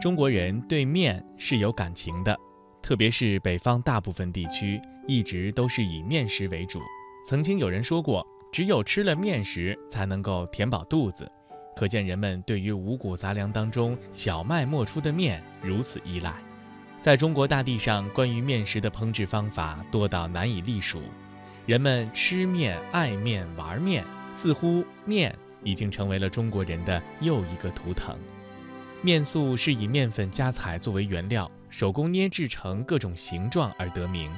中国人对面是有感情的，特别是北方大部分地区一直都是以面食为主。曾经有人说过，只有吃了面食才能够填饱肚子，可见人们对于五谷杂粮当中小麦磨出的面如此依赖。在中国大地上，关于面食的烹制方法多到难以隶数，人们吃面、爱面、玩面，似乎面。已经成为了中国人的又一个图腾。面塑是以面粉加彩作为原料，手工捏制成各种形状而得名。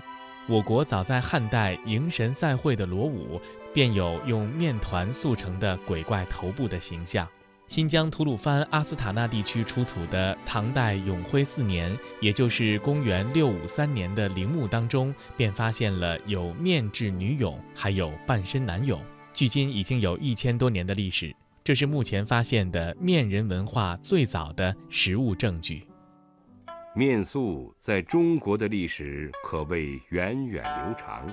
我国早在汉代迎神赛会的罗舞，便有用面团塑成的鬼怪头部的形象。新疆吐鲁番阿斯塔纳地区出土的唐代永徽四年，也就是公元六五三年的陵墓当中，便发现了有面制女俑，还有半身男俑。距今已经有一千多年的历史，这是目前发现的面人文化最早的实物证据。面塑在中国的历史可谓源远流长，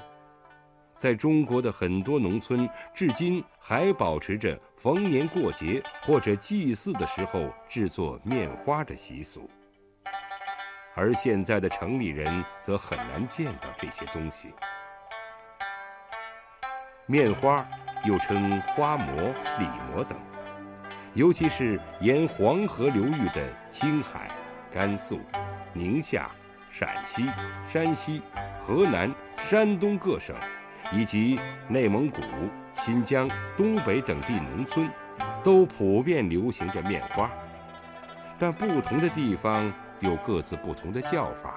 在中国的很多农村，至今还保持着逢年过节或者祭祀的时候制作面花的习俗，而现在的城里人则很难见到这些东西。面花。又称花馍、李馍等，尤其是沿黄河流域的青海、甘肃、宁夏、陕西、山西、河南、山东各省，以及内蒙古、新疆、东北等地农村，都普遍流行着面花。但不同的地方有各自不同的叫法，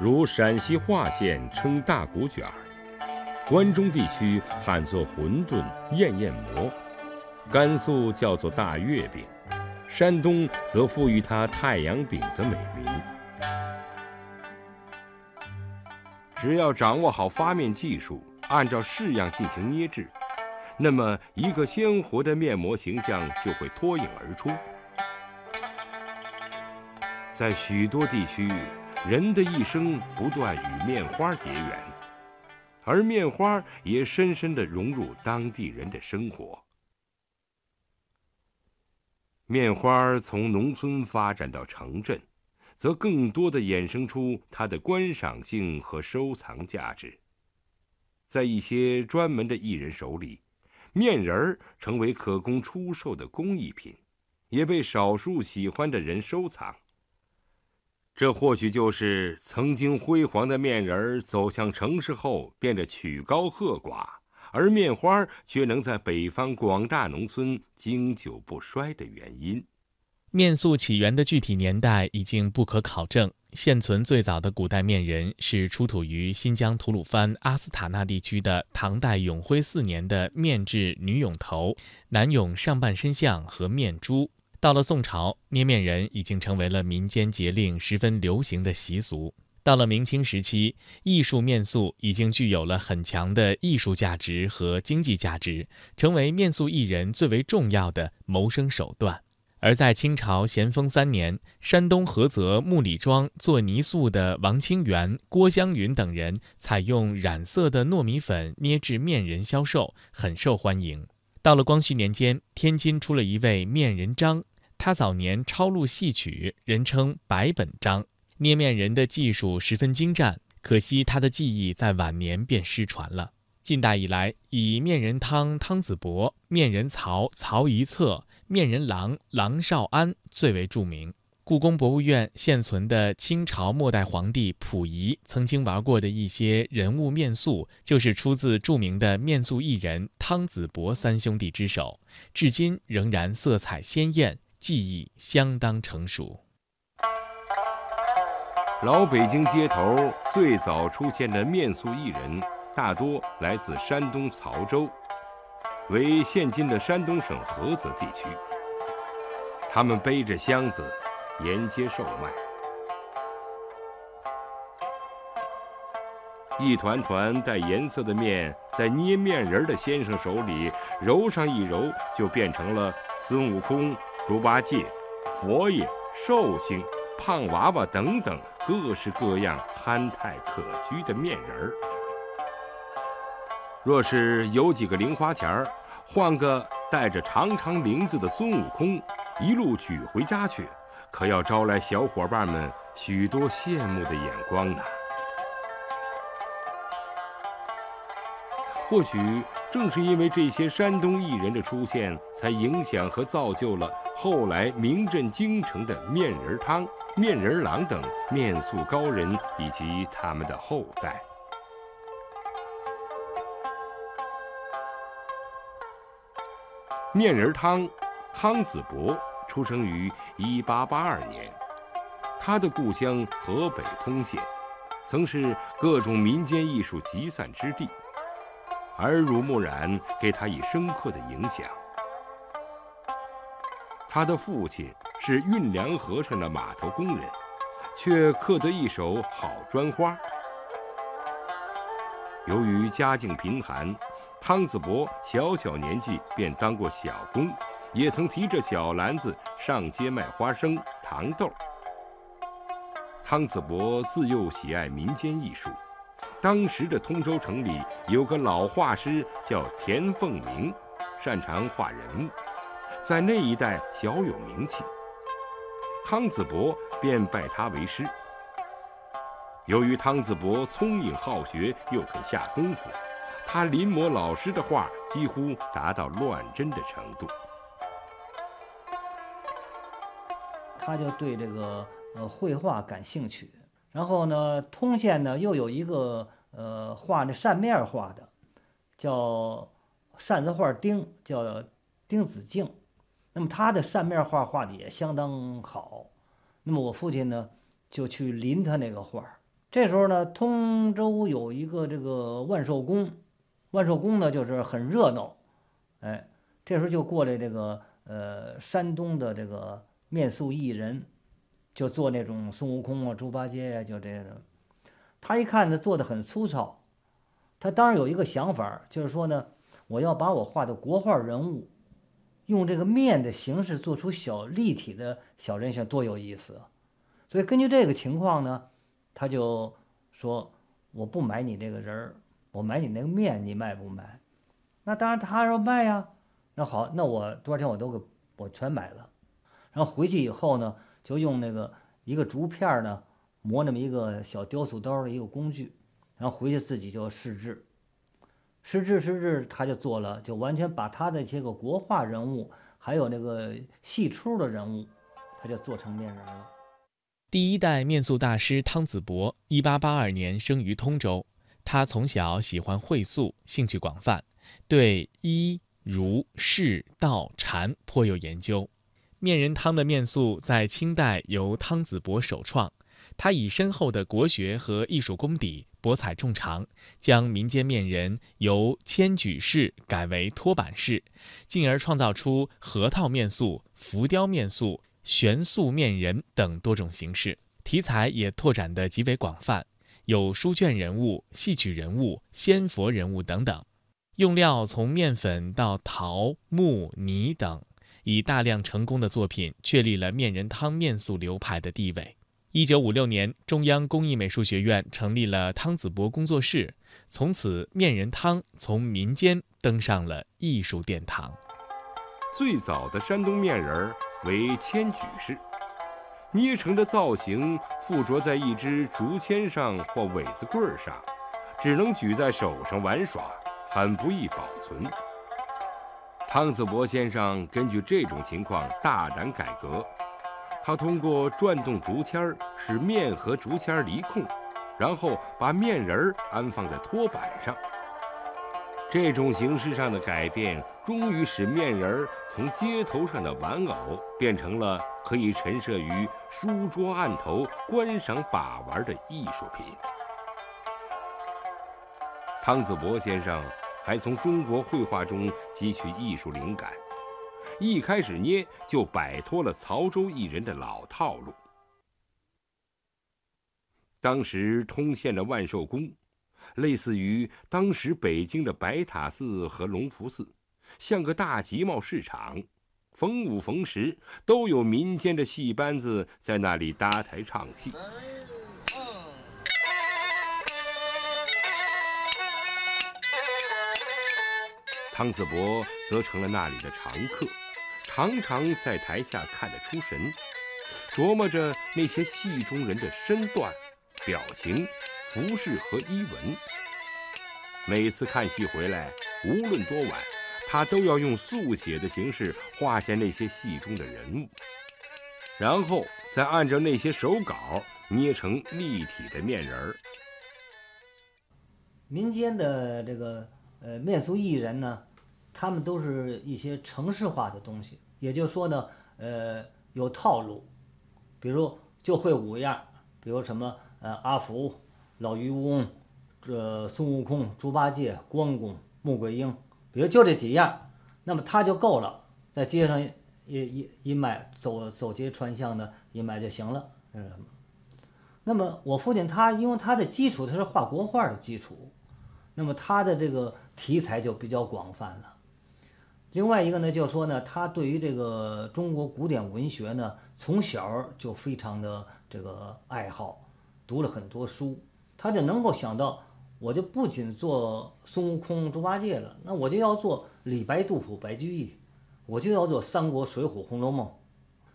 如陕西华县称大骨卷儿。关中地区喊作馄饨、燕燕馍，甘肃叫做大月饼，山东则赋予它太阳饼的美名。只要掌握好发面技术，按照式样进行捏制，那么一个鲜活的面膜形象就会脱颖而出。在许多地区，人的一生不断与面花结缘。而面花也深深地融入当地人的生活。面花从农村发展到城镇，则更多的衍生出它的观赏性和收藏价值。在一些专门的艺人手里，面人儿成为可供出售的工艺品，也被少数喜欢的人收藏。这或许就是曾经辉煌的面人儿走向城市后变得曲高和寡，而面花却能在北方广大农村经久不衰的原因。面塑起源的具体年代已经不可考证，现存最早的古代面人是出土于新疆吐鲁番阿斯塔纳地区的唐代永徽四年的面制女俑头、男俑上半身像和面珠。到了宋朝，捏面人已经成为了民间节令十分流行的习俗。到了明清时期，艺术面塑已经具有了很强的艺术价值和经济价值，成为面塑艺人最为重要的谋生手段。而在清朝咸丰三年，山东菏泽木里庄做泥塑的王清源、郭湘云等人，采用染色的糯米粉捏制面人销售，很受欢迎。到了光绪年间，天津出了一位面人张。他早年抄录戏曲，人称百本张，捏面人的技术十分精湛。可惜他的技艺在晚年便失传了。近代以来，以面人汤汤子伯、面人曹曹一策、面人郎郎少安最为著名。故宫博物院现存的清朝末代皇帝溥仪曾经玩过的一些人物面塑，就是出自著名的面塑艺人汤子伯三兄弟之手，至今仍然色彩鲜艳。技艺相当成熟。老北京街头最早出现的面塑艺人，大多来自山东曹州，为现今的山东省菏泽地区。他们背着箱子沿街售卖，一团团带颜色的面在捏面人的先生手里揉上一揉，就变成了孙悟空。猪八戒、佛爷、寿星、胖娃娃等等各式各样憨态可掬的面人儿。若是有几个零花钱儿，换个带着长长翎子的孙悟空，一路举回家去，可要招来小伙伴们许多羡慕的眼光呢。或许正是因为这些山东艺人的出现，才影响和造就了后来名震京城的面人汤、面人郎等面塑高人以及他们的后代。面人汤，汤子伯出生于1882年，他的故乡河北通县，曾是各种民间艺术集散之地。耳濡目染，给他以深刻的影响。他的父亲是运粮河上的码头工人，却刻得一手好砖花。由于家境贫寒，汤子伯小小年纪便当过小工，也曾提着小篮子上街卖花生、糖豆。汤子伯自幼喜爱民间艺术。当时的通州城里有个老画师叫田凤鸣，擅长画人物，在那一带小有名气。汤子伯便拜他为师。由于汤子伯聪颖好学，又肯下功夫，他临摹老师的画几乎达到乱真的程度。他就对这个呃绘画感兴趣。然后呢，通县呢又有一个呃画那扇面画的，叫扇子画丁，叫丁子敬。那么他的扇面画画的也相当好。那么我父亲呢就去临他那个画。这时候呢，通州有一个这个万寿宫，万寿宫呢就是很热闹。哎，这时候就过来这个呃山东的这个面塑艺人。就做那种孙悟空啊、猪八戒呀，就这种。他一看呢，做的很粗糙。他当然有一个想法，就是说呢，我要把我画的国画人物，用这个面的形式做出小立体的小人像，多有意思啊！所以根据这个情况呢，他就说：“我不买你这个人儿，我买你那个面，你卖不卖？”那当然，他说卖呀。那好，那我多少钱我都给我全买了。然后回去以后呢？就用那个一个竹片呢，磨那么一个小雕塑刀的一个工具，然后回去自己就试制，试制试制，他就做了，就完全把他的这个国画人物，还有那个戏出的人物，他就做成面人了。第一代面塑大师汤子伯，一八八二年生于通州。他从小喜欢绘塑，兴趣广泛，对医、儒、释、道、禅颇有研究。面人汤的面塑在清代由汤子博首创，他以深厚的国学和艺术功底，博采众长，将民间面人由铅举式改为托板式，进而创造出核桃面塑、浮雕面塑、悬塑面人等多种形式，题材也拓展得极为广泛，有书卷人物、戏曲人物、仙佛人物等等，用料从面粉到陶、木、泥等。以大量成功的作品确立了面人汤面塑流派的地位。一九五六年，中央工艺美术学院成立了汤子博工作室，从此面人汤从民间登上了艺术殿堂。最早的山东面人为铅举式，捏成的造型附着在一支竹签上或苇子棍上，只能举在手上玩耍，很不易保存。汤子伯先生根据这种情况大胆改革，他通过转动竹签儿，使面和竹签离空，然后把面人儿安放在托板上。这种形式上的改变，终于使面人儿从街头上的玩偶变成了可以陈设于书桌案头观赏把玩的艺术品。汤子伯先生。还从中国绘画中汲取艺术灵感，一开始捏就摆脱了曹州艺人的老套路。当时通县的万寿宫，类似于当时北京的白塔寺和隆福寺，像个大集贸市场，逢五逢十都有民间的戏班子在那里搭台唱戏。汤子博则成了那里的常客，常常在台下看得出神，琢磨着那些戏中人的身段、表情、服饰和衣纹。每次看戏回来，无论多晚，他都要用速写的形式画下那些戏中的人物，然后再按照那些手稿捏成立体的面人儿。民间的这个呃面俗艺人呢，他们都是一些程式化的东西，也就是说呢，呃有套路，比如就会五样，比如什么呃阿福、老渔翁、这孙悟空、猪八戒、关公、穆桂英，比如就这几样，那么他就够了，在街上一一一卖，走走街串巷的一卖就行了，嗯。那么我父亲他因为他的基础他是画国画的基础。那么他的这个题材就比较广泛了。另外一个呢，就是说呢，他对于这个中国古典文学呢，从小就非常的这个爱好，读了很多书，他就能够想到，我就不仅做孙悟空、猪八戒了，那我就要做李白、杜甫、白居易，我就要做三国、水浒、红楼梦。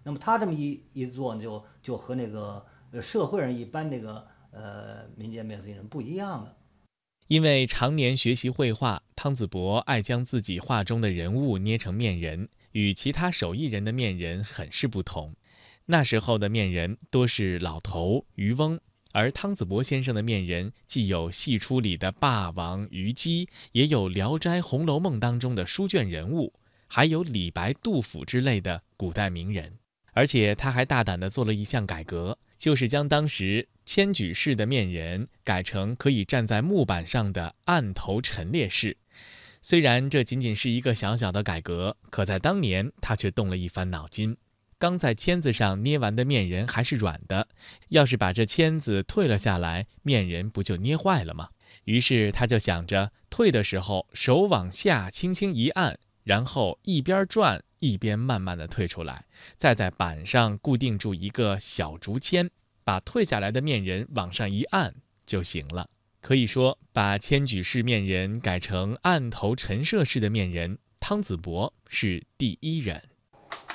那么他这么一一做，就就和那个社会上一般这个呃民间面俗艺人不一样了。因为常年学习绘画，汤子博爱将自己画中的人物捏成面人，与其他手艺人的面人很是不同。那时候的面人多是老头、渔翁，而汤子博先生的面人既有戏出里的霸王、虞姬，也有《聊斋》《红楼梦》当中的书卷人物，还有李白、杜甫之类的古代名人。而且他还大胆地做了一项改革。就是将当时千举式的面人改成可以站在木板上的案头陈列式。虽然这仅仅是一个小小的改革，可在当年他却动了一番脑筋。刚在签子上捏完的面人还是软的，要是把这签子退了下来，面人不就捏坏了吗？于是他就想着，退的时候手往下轻轻一按，然后一边转。一边慢慢的退出来，再在板上固定住一个小竹签，把退下来的面人往上一按就行了。可以说，把千举式面人改成案头陈设式的面人，汤子博是第一人。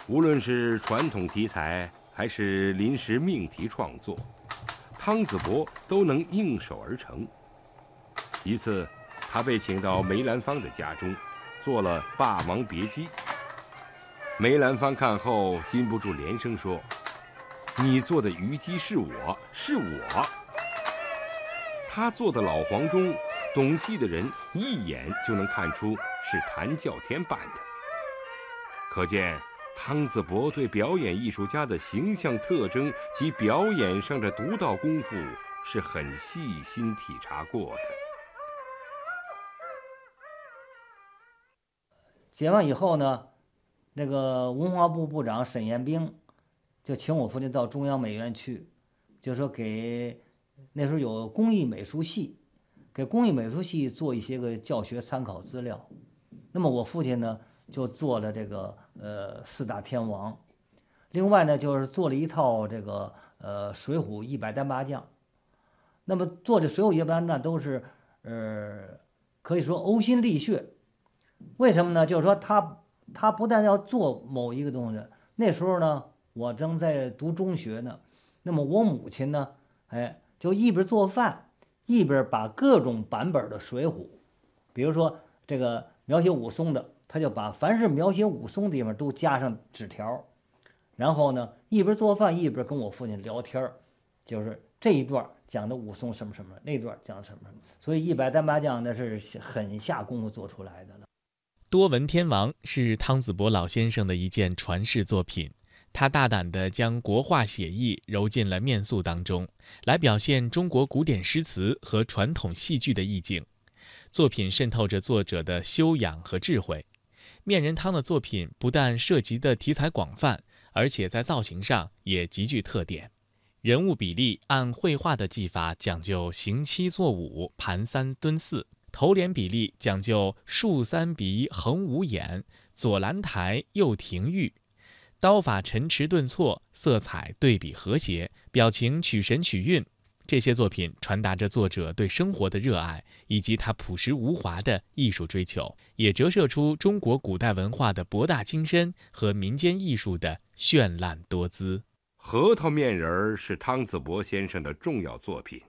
无论是传统题材还是临时命题创作，汤子博都能应手而成。一次，他被请到梅兰芳的家中，做了《霸王别姬》。梅兰芳看后禁不住连声说：“你做的虞姬是我是我。”他做的老黄忠，懂戏的人一眼就能看出是谭教天扮的。可见汤子博对表演艺术家的形象特征及表演上的独到功夫是很细心体察过的。剪完以后呢？那个文化部部长沈彦兵就请我父亲到中央美院去，就说给那时候有工艺美术系，给工艺美术系做一些个教学参考资料。那么我父亲呢就做了这个呃四大天王，另外呢就是做了一套这个呃水浒一百单八将。那么做这水浒一百那都是呃可以说呕心沥血，为什么呢？就是说他。他不但要做某一个东西，那时候呢，我正在读中学呢。那么我母亲呢，哎，就一边做饭，一边把各种版本的《水浒》，比如说这个描写武松的，他就把凡是描写武松的地方都加上纸条，然后呢，一边做饭一边跟我父亲聊天儿，就是这一段讲的武松什么什么，那段讲什么什么。所以一百单八将那是很下功夫做出来的了。多闻天王是汤子博老先生的一件传世作品，他大胆地将国画写意揉进了面塑当中，来表现中国古典诗词和传统戏剧的意境。作品渗透着作者的修养和智慧。面人汤的作品不但涉及的题材广泛，而且在造型上也极具特点。人物比例按绘画的技法讲究行七坐五，盘三蹲四。头脸比例讲究竖三鼻横五眼，左兰台右庭玉，刀法沉迟顿挫，色彩对比和谐，表情取神取韵。这些作品传达着作者对生活的热爱，以及他朴实无华的艺术追求，也折射出中国古代文化的博大精深和民间艺术的绚烂多姿。核桃面人儿是汤子博先生的重要作品，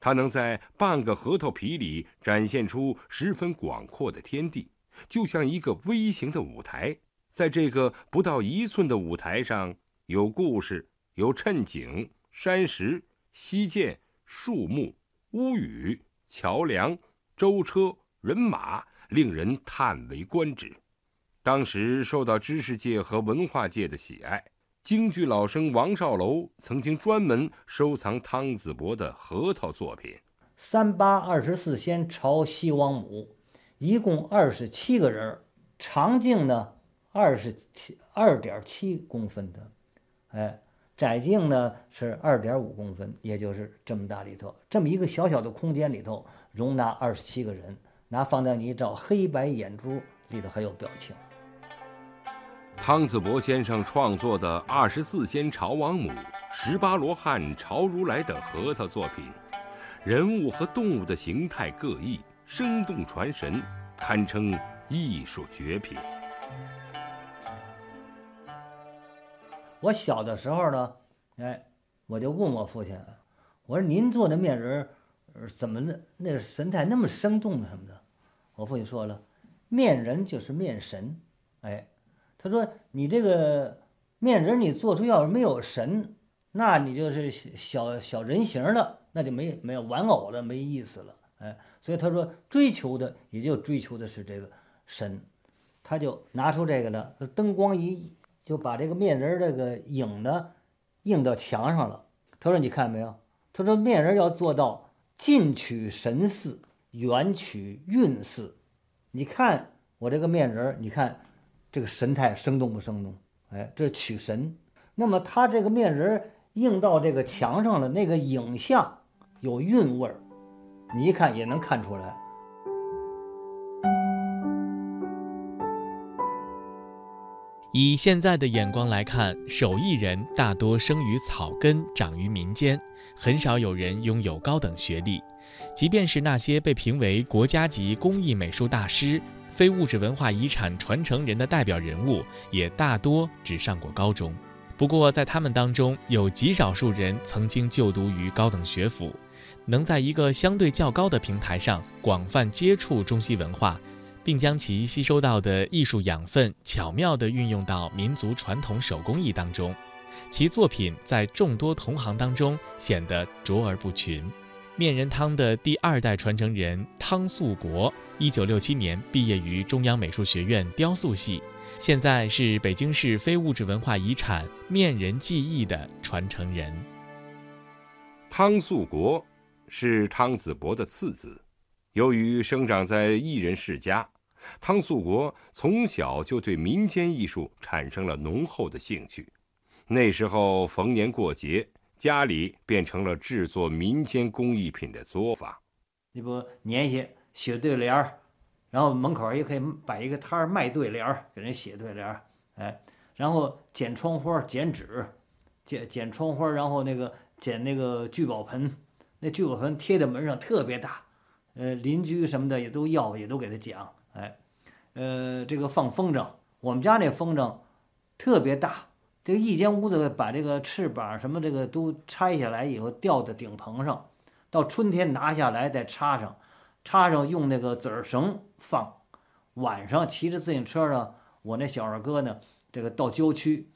他能在半个核桃皮里展现出十分广阔的天地，就像一个微型的舞台。在这个不到一寸的舞台上，有故事，有衬景、山石、溪涧、树木、屋宇、桥梁、舟车、人马，令人叹为观止。当时受到知识界和文化界的喜爱。京剧老生王少楼曾经专门收藏汤子博的核桃作品。三八二十四仙朝西王母，一共二十七个人，长径呢二十七二点七公分的，哎，窄径呢是二点五公分，也就是这么大里头，这么一个小小的空间里头容纳二十七个人，拿放大镜一照，黑白眼珠里头还有表情。汤子博先生创作的《二十四仙朝王母》《十八罗汉朝如来》等核桃作品，人物和动物的形态各异，生动传神，堪称艺术绝品。我小的时候呢，哎，我就问我父亲，我说您做的面人，怎么那那神态那么生动什么的？我父亲说了，面人就是面神，哎。他说：“你这个面人，你做出要是没有神，那你就是小小人形了，那就没没有玩偶了，没意思了。哎，所以他说追求的也就追求的是这个神，他就拿出这个了，灯光一就把这个面人这个影呢映到墙上了。他说你看没有？他说面人要做到近取神似，远取韵似。你看我这个面人，你看。”这个神态生动不生动？哎，这是取神。那么他这个面人映到这个墙上的那个影像有韵味儿，你一看也能看出来。以现在的眼光来看，手艺人大多生于草根，长于民间，很少有人拥有高等学历。即便是那些被评为国家级工艺美术大师。非物质文化遗产传承人的代表人物也大多只上过高中，不过在他们当中有极少数人曾经就读于高等学府，能在一个相对较高的平台上广泛接触中西文化，并将其吸收到的艺术养分巧妙地运用到民族传统手工艺当中，其作品在众多同行当中显得卓而不群。面人汤的第二代传承人汤素国，一九六七年毕业于中央美术学院雕塑系，现在是北京市非物质文化遗产面人技艺的传承人。汤素国是汤子博的次子，由于生长在艺人世家，汤素国从小就对民间艺术产生了浓厚的兴趣。那时候逢年过节。家里变成了制作民间工艺品的作坊，你不粘些写对联儿，然后门口也可以摆一个摊儿卖对联儿，给人写对联儿，哎，然后剪窗花、剪纸，剪剪窗花，然后那个剪那个聚宝盆，那聚宝盆贴在门上特别大，呃，邻居什么的也都要，也都给他讲，哎，呃，这个放风筝，我们家那风筝特别大。这一间屋子把这个翅膀什么这个都拆下来以后吊在顶棚上，到春天拿下来再插上，插上用那个子儿绳放。晚上骑着自行车呢，我那小二哥呢，这个到郊区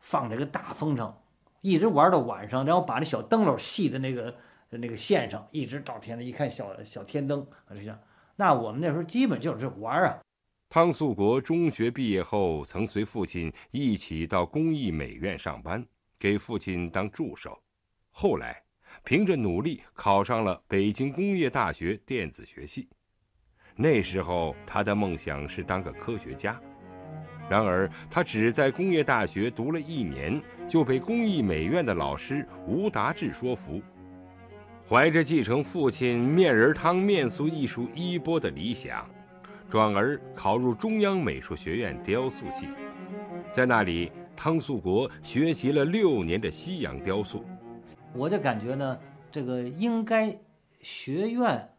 放这个大风筝，一直玩到晚上，然后把那小灯笼系在那个那个线上，一直到天亮，一看小小天灯啊这样。那我们那时候基本就是玩啊。汤素国中学毕业后，曾随父亲一起到工艺美院上班，给父亲当助手。后来，凭着努力考上了北京工业大学电子学系。那时候，他的梦想是当个科学家。然而，他只在工业大学读了一年，就被工艺美院的老师吴达志说服，怀着继承父亲面人汤面塑艺术衣钵的理想。转而考入中央美术学院雕塑系，在那里，汤素国学习了六年的西洋雕塑。我就感觉呢，这个应该学院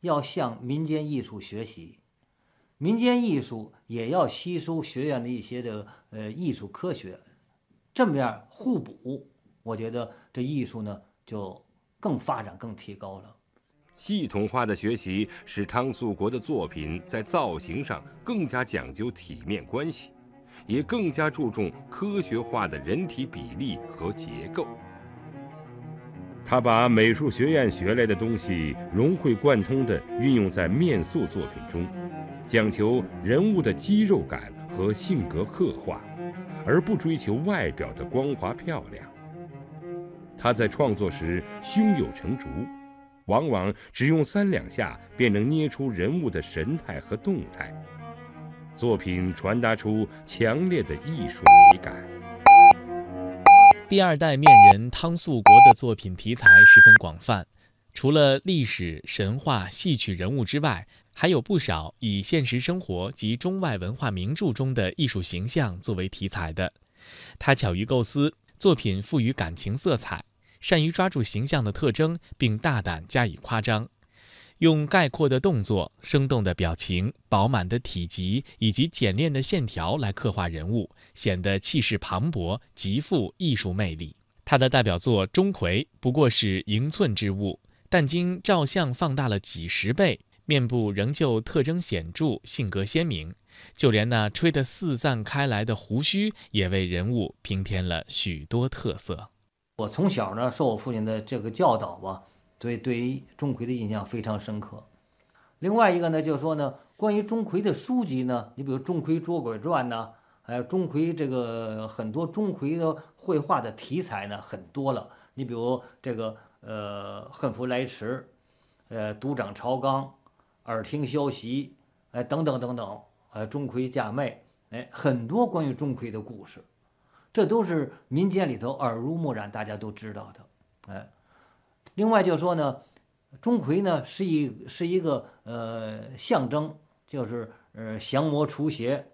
要向民间艺术学习，民间艺术也要吸收学院的一些的呃艺术科学，这么样互补，我觉得这艺术呢就更发展、更提高了。系统化的学习使汤素国的作品在造型上更加讲究体面关系，也更加注重科学化的人体比例和结构。他把美术学院学来的东西融会贯通地运用在面塑作品中，讲求人物的肌肉感和性格刻画，而不追求外表的光滑漂亮。他在创作时胸有成竹。往往只用三两下便能捏出人物的神态和动态，作品传达出强烈的艺术美感。第二代面人汤素国的作品题材十分广泛，除了历史、神话、戏曲人物之外，还有不少以现实生活及中外文化名著中的艺术形象作为题材的。他巧于构思，作品赋予感情色彩。善于抓住形象的特征，并大胆加以夸张，用概括的动作、生动的表情、饱满的体积以及简练的线条来刻画人物，显得气势磅礴，极富艺术魅力。他的代表作《钟馗》不过是盈寸之物，但经照相放大了几十倍，面部仍旧特征显著，性格鲜明。就连那吹得四散开来的胡须，也为人物平添了许多特色。我从小呢受我父亲的这个教导吧，所以对于钟馗的印象非常深刻。另外一个呢，就是说呢，关于钟馗的书籍呢，你比如《钟馗捉鬼传》呐，还有钟馗这个很多钟馗的绘画的题材呢很多了。你比如这个呃，恨福来迟，呃，独掌朝纲，耳听消息，哎，等等等等，呃，钟馗嫁妹，哎，很多关于钟馗的故事。这都是民间里头耳濡目染，大家都知道的，哎。另外就说呢，钟馗呢是一是一个呃象征，就是呃降魔除邪，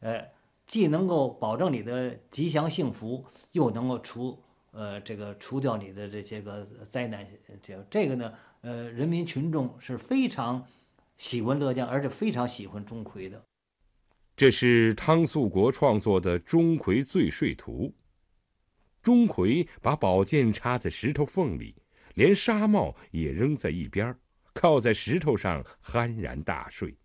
哎，既能够保证你的吉祥幸福，又能够除呃这个除掉你的这些个灾难。这这个呢，呃，人民群众是非常喜闻乐见，而且非常喜欢钟馗的。这是汤素国创作的《钟馗醉睡图》。钟馗把宝剑插在石头缝里，连纱帽也扔在一边，靠在石头上酣然大睡。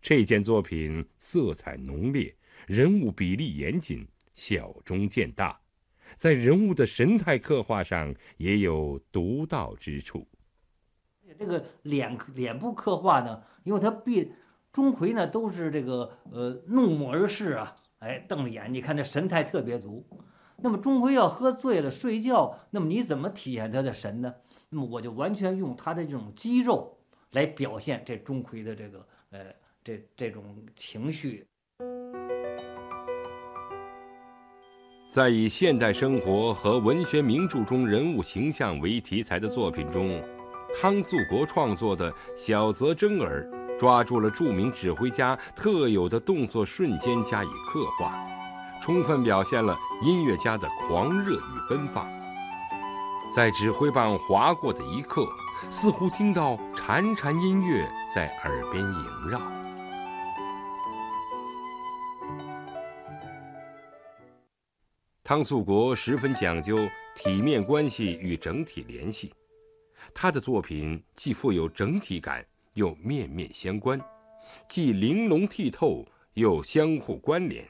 这件作品色彩浓烈，人物比例严谨，小中见大，在人物的神态刻画上也有独到之处。这个脸脸部刻画呢，因为它必。钟馗呢，都是这个呃怒目而视啊，哎，瞪着眼，你看这神态特别足。那么钟馗要喝醉了睡觉，那么你怎么体现他的神呢？那么我就完全用他的这种肌肉来表现这钟馗的这个呃这这种情绪。在以现代生活和文学名著中人物形象为题材的作品中，汤素国创作的《小泽征尔》。抓住了著名指挥家特有的动作瞬间加以刻画，充分表现了音乐家的狂热与奔放。在指挥棒划过的一刻，似乎听到潺潺音乐在耳边萦绕。汤素国十分讲究体面关系与整体联系，他的作品既富有整体感。又面面相关，既玲珑剔透，又相互关联。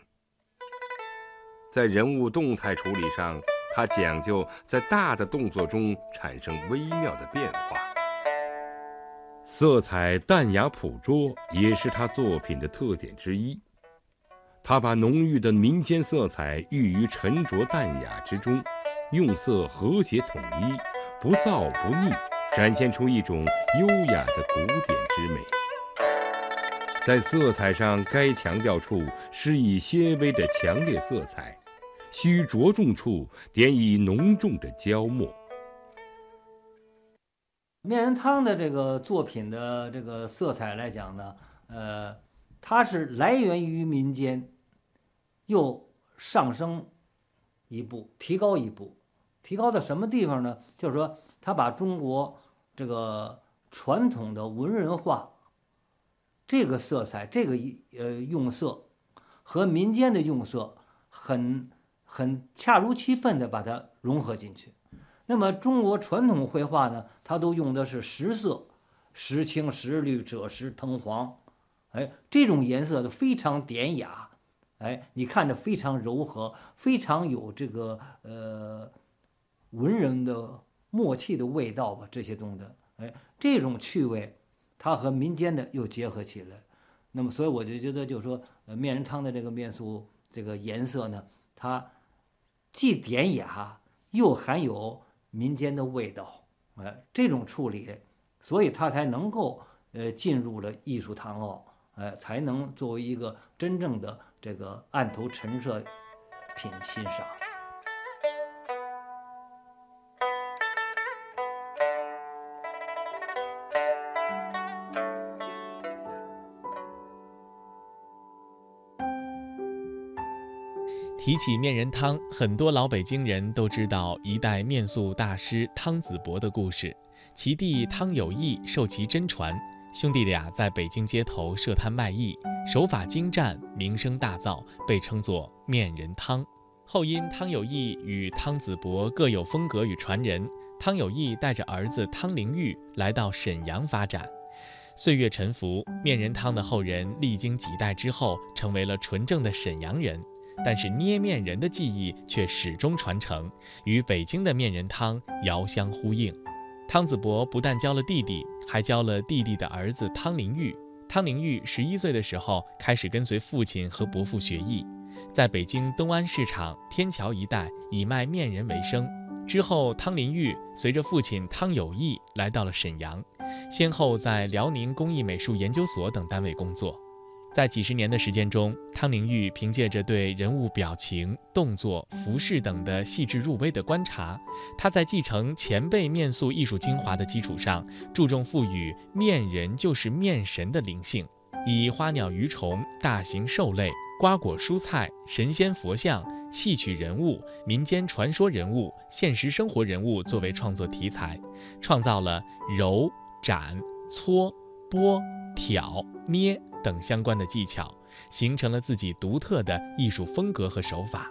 在人物动态处理上，他讲究在大的动作中产生微妙的变化。色彩淡雅朴拙也是他作品的特点之一。他把浓郁的民间色彩寓于沉着淡雅之中，用色和谐统一，不燥不腻。展现出一种优雅的古典之美，在色彩上该强调处施以些微的强烈色彩，需着重处点以浓重的焦墨。面人汤的这个作品的这个色彩来讲呢，呃，它是来源于民间，又上升一步，提高一步，提高到什么地方呢？就是说。他把中国这个传统的文人画这个色彩，这个呃用色和民间的用色很很恰如其分的把它融合进去。那么中国传统绘画呢，它都用的是实色，实青、实绿、赭石、藤黄，哎，这种颜色都非常典雅，哎，你看着非常柔和，非常有这个呃文人的默契的味道吧，这些东西，哎，这种趣味，它和民间的又结合起来，那么所以我就觉得，就是说，呃，面人汤的这个面塑这个颜色呢，它既典雅又含有。民间的味道，哎，这种处理，所以它才能够呃进入了艺术堂奥，哎，才能作为一个真正的这个案头陈设品欣赏。提起面人汤，很多老北京人都知道一代面塑大师汤子伯的故事。其弟汤有义受其真传，兄弟俩在北京街头设摊卖艺，手法精湛，名声大噪，被称作面人汤。后因汤有义与汤子伯各有风格与传人，汤有义带着儿子汤灵玉来到沈阳发展。岁月沉浮，面人汤的后人历经几代之后，成为了纯正的沈阳人。但是捏面人的技艺却始终传承，与北京的面人汤遥相呼应。汤子伯不但教了弟弟，还教了弟弟的儿子汤林玉。汤林玉十一岁的时候开始跟随父亲和伯父学艺，在北京东安市场、天桥一带以卖面人为生。之后，汤林玉随着父亲汤有义来到了沈阳，先后在辽宁工艺美术研究所等单位工作。在几十年的时间中，汤灵玉凭借着对人物表情、动作、服饰等的细致入微的观察，他在继承前辈面塑艺术精华的基础上，注重赋予面人就是面神的灵性，以花鸟鱼虫、大型兽类、瓜果蔬菜、神仙佛像、戏曲人物、民间传说人物、现实生活人物作为创作题材，创造了揉、斩、搓、拨、挑、捏。等相关的技巧，形成了自己独特的艺术风格和手法。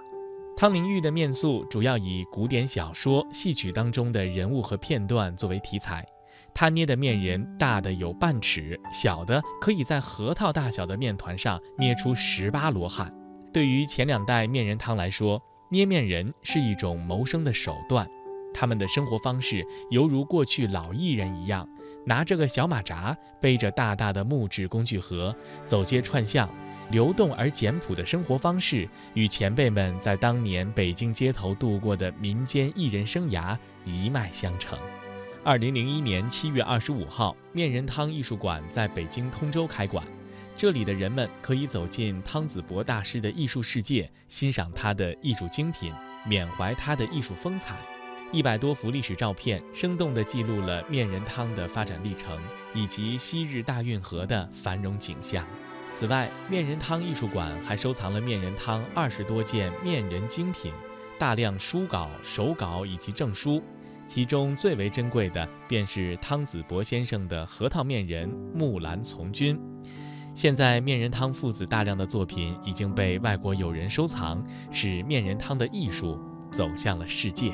汤灵玉的面塑主要以古典小说、戏曲当中的人物和片段作为题材。他捏的面人大的有半尺，小的可以在核桃大小的面团上捏出十八罗汉。对于前两代面人汤来说，捏面人是一种谋生的手段。他们的生活方式犹如过去老艺人一样。拿着个小马扎，背着大大的木质工具盒，走街串巷，流动而简朴的生活方式，与前辈们在当年北京街头度过的民间艺人生涯一脉相承。二零零一年七月二十五号，面人汤艺术馆在北京通州开馆，这里的人们可以走进汤子博大师的艺术世界，欣赏他的艺术精品，缅怀他的艺术风采。一百多幅历史照片，生动地记录了面人汤的发展历程以及昔日大运河的繁荣景象。此外，面人汤艺术馆还收藏了面人汤二十多件面人精品、大量书稿、手稿以及证书，其中最为珍贵的便是汤子伯先生的核桃面人木兰从军。现在，面人汤父子大量的作品已经被外国友人收藏，使面人汤的艺术走向了世界。